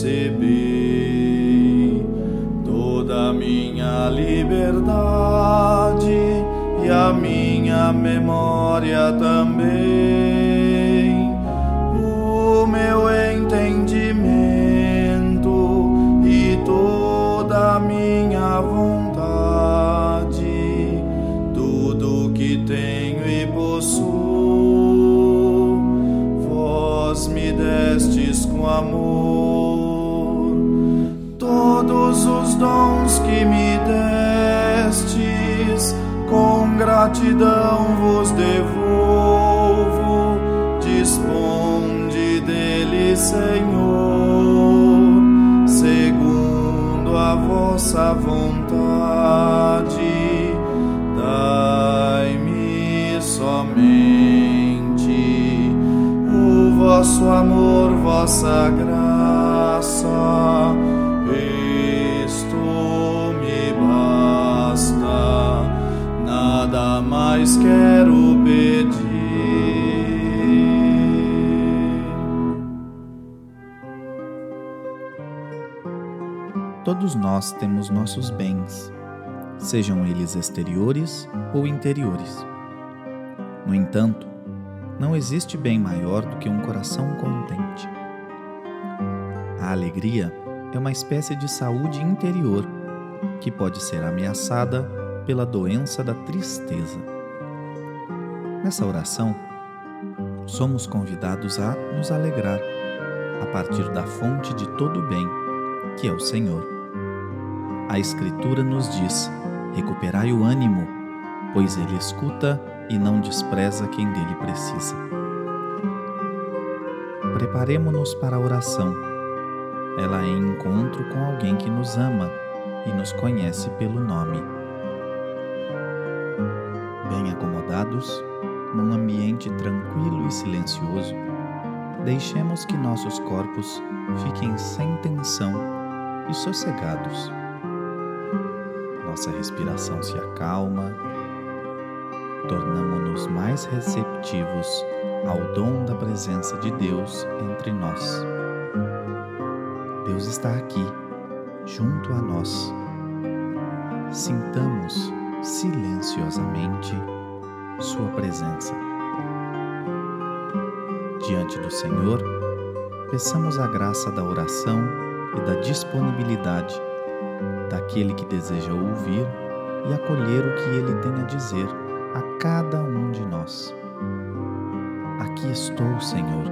recebi toda a minha liberdade e a minha memória também, o meu entendimento e toda a minha vontade, tudo que tenho e possuo, vós me destes com amor. Gratidão vos devolvo. Disponde dele, Senhor, segundo a vossa vontade. Dai-me somente o vosso amor, vossa graça quero pedir. Todos nós temos nossos bens, sejam eles exteriores ou interiores. No entanto, não existe bem maior do que um coração contente. A alegria é uma espécie de saúde interior que pode ser ameaçada pela doença da tristeza. Nessa oração, somos convidados a nos alegrar a partir da fonte de todo o bem, que é o Senhor. A Escritura nos diz: recuperai o ânimo, pois Ele escuta e não despreza quem dele precisa. Preparemo-nos para a oração. Ela é encontro com alguém que nos ama e nos conhece pelo nome bem acomodados, num ambiente tranquilo e silencioso, deixemos que nossos corpos fiquem sem tensão e sossegados. Nossa respiração se acalma, tornamos-nos mais receptivos ao dom da presença de Deus entre nós. Deus está aqui, junto a nós. Sintamos silenciosamente Sua presença. Diante do Senhor, peçamos a graça da oração e da disponibilidade daquele que deseja ouvir e acolher o que ele tem a dizer a cada um de nós. Aqui estou, Senhor,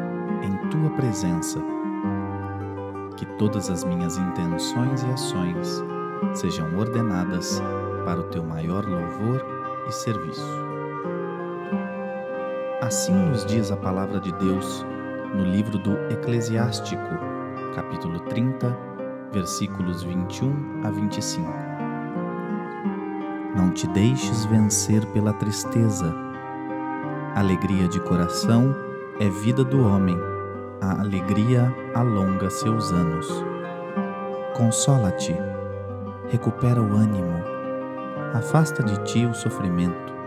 em tua presença. Que todas as minhas intenções e ações sejam ordenadas para o teu maior louvor e serviço. Assim nos diz a palavra de Deus no livro do Eclesiástico, capítulo 30, versículos 21 a 25. Não te deixes vencer pela tristeza. Alegria de coração é vida do homem, a alegria alonga seus anos. Consola-te, recupera o ânimo afasta de ti o sofrimento.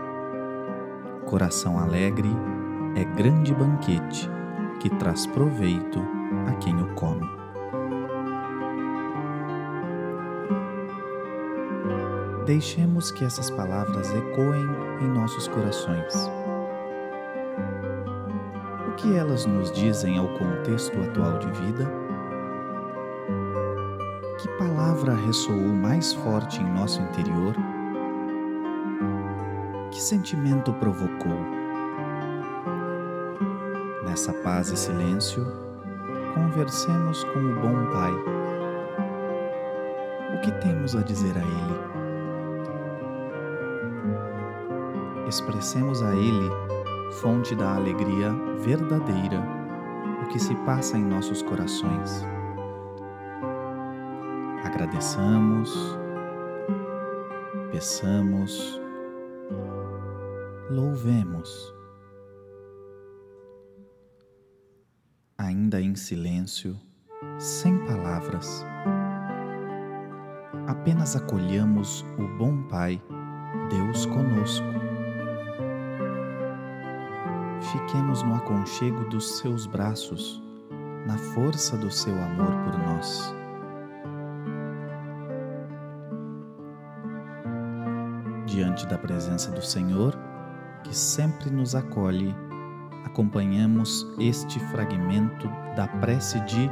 Coração alegre é grande banquete que traz proveito a quem o come. Deixemos que essas palavras ecoem em nossos corações. O que elas nos dizem ao contexto atual de vida? Que palavra ressoou mais forte em nosso interior? Que sentimento provocou? Nessa paz e silêncio, conversemos com o bom Pai. O que temos a dizer a Ele? Expressemos a Ele, fonte da alegria verdadeira, o que se passa em nossos corações. Agradeçamos, peçamos, louvemos. Ainda em silêncio, sem palavras, apenas acolhamos o bom Pai, Deus conosco. Fiquemos no aconchego dos seus braços, na força do seu amor por nós. diante da presença do Senhor, que sempre nos acolhe, acompanhamos este fragmento da prece de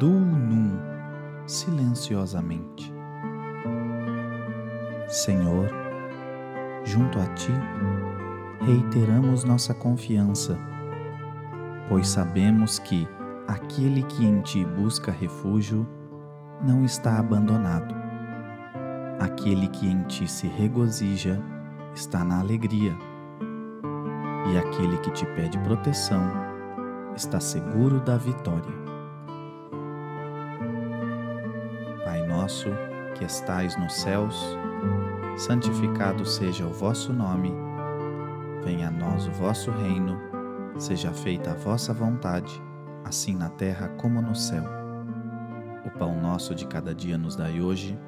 Num silenciosamente. Senhor, junto a Ti, reiteramos nossa confiança, pois sabemos que aquele que em Ti busca refúgio não está abandonado. Aquele que em Ti se regozija está na alegria, e aquele que te pede proteção está seguro da vitória. Pai nosso, que estais nos céus, santificado seja o vosso nome, venha a nós o vosso reino, seja feita a vossa vontade, assim na terra como no céu. O pão nosso de cada dia nos dai hoje.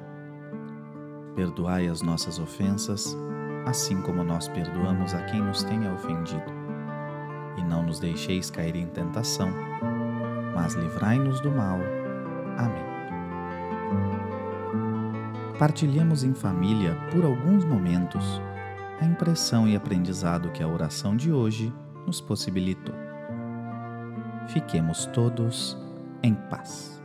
Perdoai as nossas ofensas, assim como nós perdoamos a quem nos tenha ofendido. E não nos deixeis cair em tentação, mas livrai-nos do mal. Amém partilhamos em família por alguns momentos a impressão e aprendizado que a oração de hoje nos possibilitou. Fiquemos todos em paz.